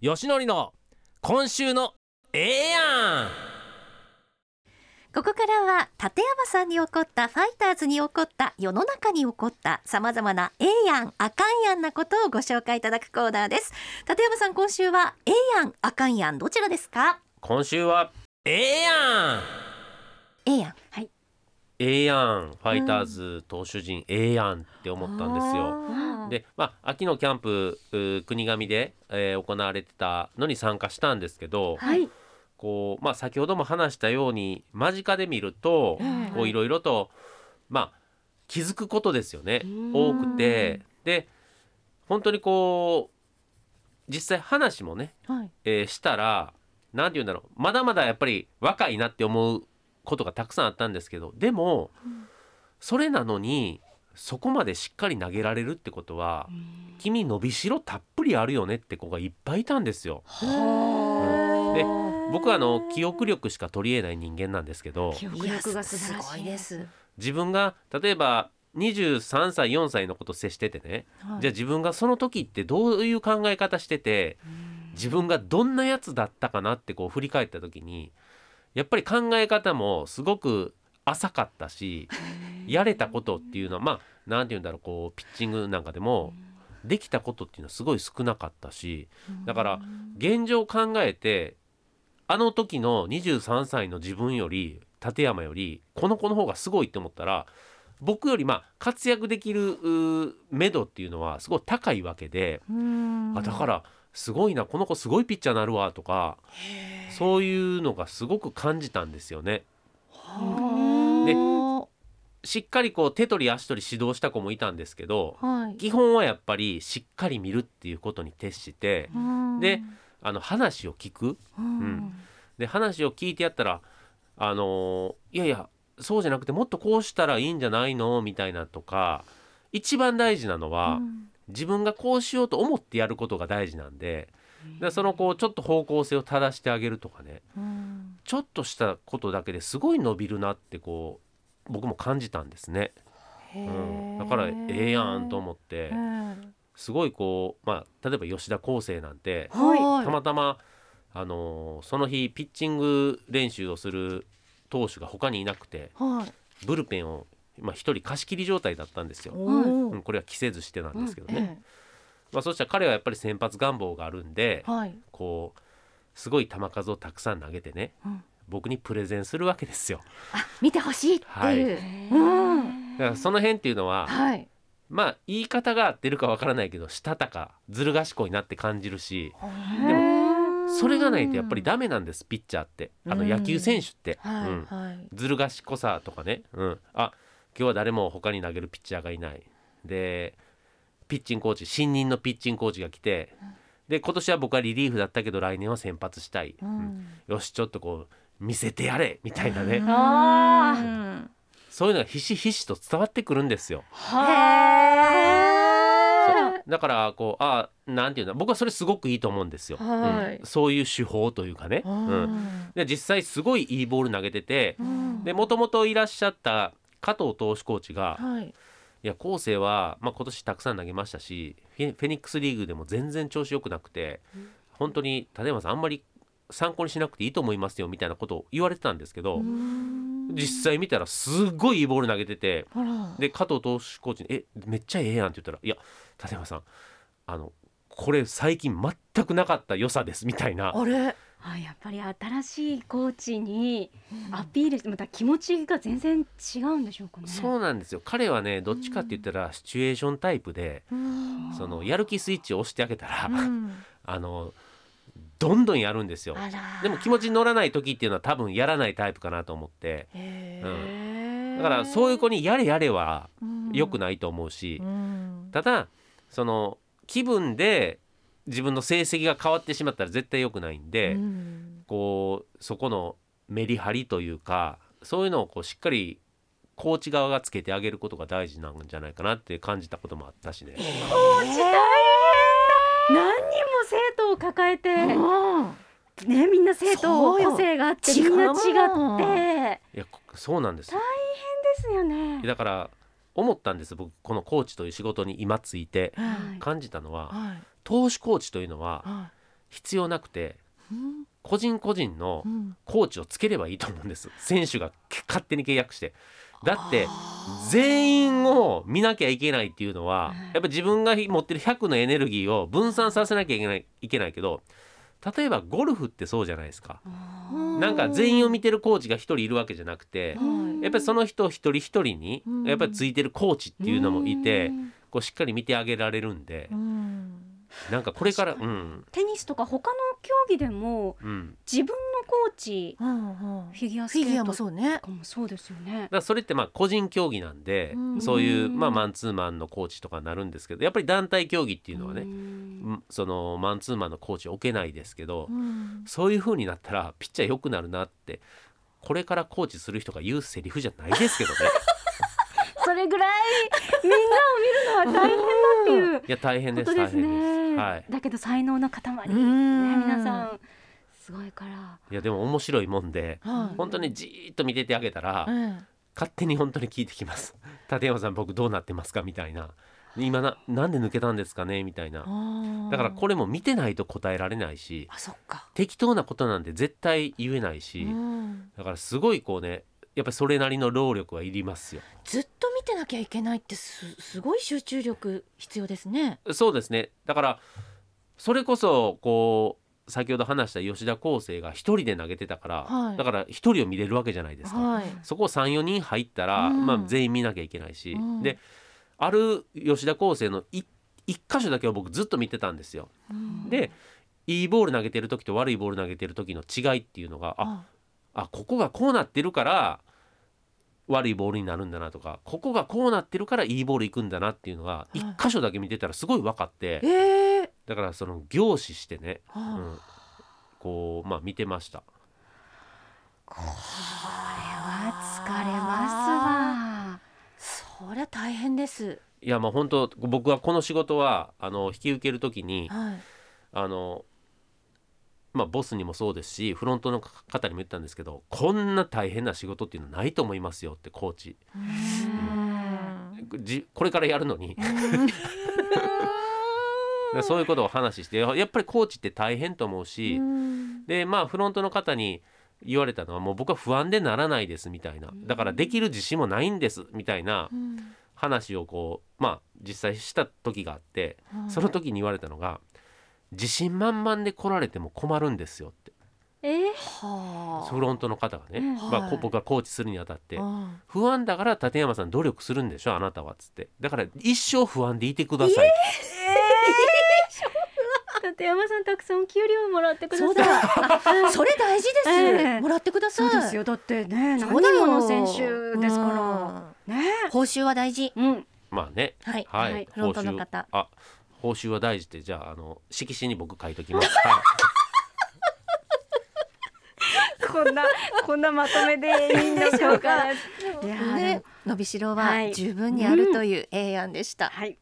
よしのりの今週のええやん。ここからは立山さんに起こったファイターズに起こった世の中に起こったさまざまなええやんあかんやんなことをご紹介いただくコーナーです。立山さん今週はええやんあかんやんどちらですか？今週はええやん。ええやんはいええやんファイターズ投手陣ええやんって思ったんですよ。でまあ秋のキャンプう国神で、えー行われてたのに参加したんですけど、はい。こうまあ先ほども話したように間近で見ると、いろいろとまあ気づくことですよね。うん。多くて。で本当にこう実際話もね、はい。えーしたら何て言うんだろう。まだまだやっぱり若いなって思うことがたくさんあったんですけどでも、それなのにそこまでしっかり投げられるってことは、君伸びしろたっぷりあるよねって子がいっぱいいたんですよ。で僕はあの記憶力しか取り得ない人間なんですけど記憶力が素晴らしい。すごいです、自分が例えば23歳4歳のこと接しててね、はい。じゃあ自分がその時ってどういう考え方してて自分がどんなやつだったかなってこう振り返った時にやっぱり考え方もすごく浅かったしやれたことっていうのはまあ何て言うんだろうこうピッチングなんかでもできたことっていうのはすごい少なかったしだから現状考えてあの時の23歳の自分より立山よりこの子の方がすごいって思ったら僕よりまあ活躍できる目処っていうのはすごい高いわけであだからすごいなこの子すごいピッチャーなるわとかそういうのがすごく感じたんですよね。でしっかりこう手取り足取り指導した子もいたんですけどはい。基本はやっぱりしっかり見るっていうことに徹してであの話を聞く。うん。で話を聞いてやったらあのーいやいやそうじゃなくてもっとこうしたらいいんじゃないの？みたいなとか一番大事なのは、自分がこうしようと思ってやることが大事なんででそのこうちょっと方向性を正してあげるとかねうん。ちょっとしたことだけですごい伸びるなってこう僕も感じたんですね、うん、だからええやんと思ってすごいこうまあ例えば吉田康生なんてはい。たまたま、あのーその日ピッチング練習をする投手が他にいなくてはい。ブルペンをまあ一人貸し切り状態だったんですよ。おうん、これは着せずしてなんですけどね、まあ、そしたら彼はやっぱり先発願望があるんではい。こうすごい球数をたくさん投げてね、うん。僕にプレゼンするわけですよ。あ見てほしいっていう、うん。だからその辺っていうのははい。まあ言い方が合ってるかわからないけどしたたかずる賢いなって感じるしでもそれがないとやっぱりダメなんですピッチャーって。あのうん。野球選手って、はい、うん。はい。ずる賢さとかね、うん、あ今日は誰も他に投げるピッチャーがいない。でピッチングコーチ新任のピッチングコーチが来てで今年は僕はリリーフだったけど来年は先発したい、うん。よしちょっとこう見せてやれみたいなね、うん。そういうのがひしひしと伝わってくるんですよ。だからこうあなんていうんだ。僕はそれすごくいいと思うんですよ、はい。うん。そういう手法というかね、うん、で実際すごいいいボール投げててもともといらっしゃった加藤投手コーチがはい。いや後世は、まあ、今年たくさん投げましたしフェフェニックスリーグでも全然調子良くなくて本当に立山さんあんまり参考にしなくていいと思いますよみたいなことを言われてたんですけど実際見たらすっごいいいボール投げててで加藤投手コーチに「えめっちゃええやん」って言ったら「いや立山さんあのこれ最近全くなかった良さです」みたいな。あれ？あやっぱり新しいコーチにアピールしてまた気持ちが全然違うんでしょうかね。そうなんですよ。彼はねどっちかって言ったらシチュエーションタイプでうん。そのやる気スイッチを押してあげたらうん。あのどんどんやるんですよ。でも気持ちに乗らない時っていうのは多分やらないタイプかなと思って。へうーだからそういう子にやれやれは良くいないと思うし。うん。ただその気分で自分の成績が変わってしまったら絶対良くないんで、うん。こうそこのメリハリというかそういうのをこうしっかりコーチ側がつけてあげることが大事なんじゃないかなって感じたこともあったしね。コーチ大変だ。何人も生徒を抱えてうんねみんな生徒個性があってみんな違って。いやこそうなんですよ。ですよね。だから思ったんです僕このコーチという仕事に今ついて。はい。感じたのははい投手コーチというのはは必要なくてうん。個人個人のうん。コーチをつければいいと思うんです。選手が勝手に契約して。だって全員を見なきゃいけないっていうのはうんやっぱ自分が持ってる100のエネルギーを分散させなきゃいけないいけないけど例えばゴルフってそうじゃないですか。うんなんか全員を見てるコーチが1人いるわけじゃなくてはい。やっぱりその人一人一人にうん。やっぱりついてるコーチっていうのもいてこうしっかり見てあげられるんでうんなんかこれからうん。テニスとか他の競技でもうん。自分のコーチうんうんフィギュアスケフィギュアートもそうね。とかもそうですよね。だそれってまあ個人競技なんでうん。そういうまあマンツーマンのコーチとかになるんですけどやっぱり団体競技っていうのはねんうん。そのマンツーマンのコーチ置けないですけどうん。そういう風になったらピッチャー良くなるなってこれからコーチする人が言うセリフじゃないですけどねそれぐらいみんなを見るのは大変だっていういや大変ですです大変です。ね。はい。だけど才能の塊ねうん。皆さんすごいから。いやでも面白いもんではい。本当にじーっと見ててあげたらうん。勝手に本当に聞いてきます。立山さん僕どうなってますか？みたいな。今ななんで抜けたんですかね？みたいな。だからこれれも見てないと答えられないしあそっか。適当なことなんて絶対言えないしうん。だからすごいこうねやっぱりそれなりの労力はいりますよ。ずっと見てなきゃいけないってすすごい集中力必要ですね。そうですね。だからそれこそこう先ほど話した吉田康生が一人で投げてたから、はい。だから一人を見れるわけじゃないですか、はい。そこ34人入ったら、うん。まあ、全員見なきゃいけないし、うん。である吉田康生のい一箇所だけを僕ずっと見てたんですよ。うん。でいいボール投げてる時と悪いボール投げてる時の違いっていうのがあああここがこうなってるから悪いボールになるんだなとかここがこうなってるからいいボールいくんだなっていうのがい。一箇所だけ見てたらすごい分かって、ええだからその凝視してね、うはん、こうまあ見てました。これは疲れますわ。そりゃ大変です。いやまあ本当僕はこの仕事はあの引き受ける時にはい。あのまあボスにもそうですしフロントの方にも言ったんですけどこんな大変な仕事っていうのはないと思いますよってコーチ。うん。じこれからやるのに。で そういうことを話してやっぱりコーチって大変と思うし、うん。でまあフロントの方に言われたのはもう僕は不安でならないですみたいな。だからできる自信もないんですみたいなうん。話をこうまあ実際した時があってその時に言われたのが自信満々で来られても困るんですよって。えー？はあ。フロントの方がね、うん。まあ、僕がコーチするにあたって。うん。不安だから立山さん努力するんでしょあなたはっつって。だから一生不安でいてください、立山さんたくさんお給料もらってください。そうだ。あそれ大事です、ええもらってください。そうですよ。だってね、そうだよ。何人もの選手ですから。ね。うん。報酬は大事。うん。まあね。はい。はい、はい。フロントの方。あ報酬は大事ってじゃああの色紙に僕書いときます、はい。こんなこんなまとめでいいんでしょうか。いやねも伸びしろははい。十分にあるという A 案でした、はい。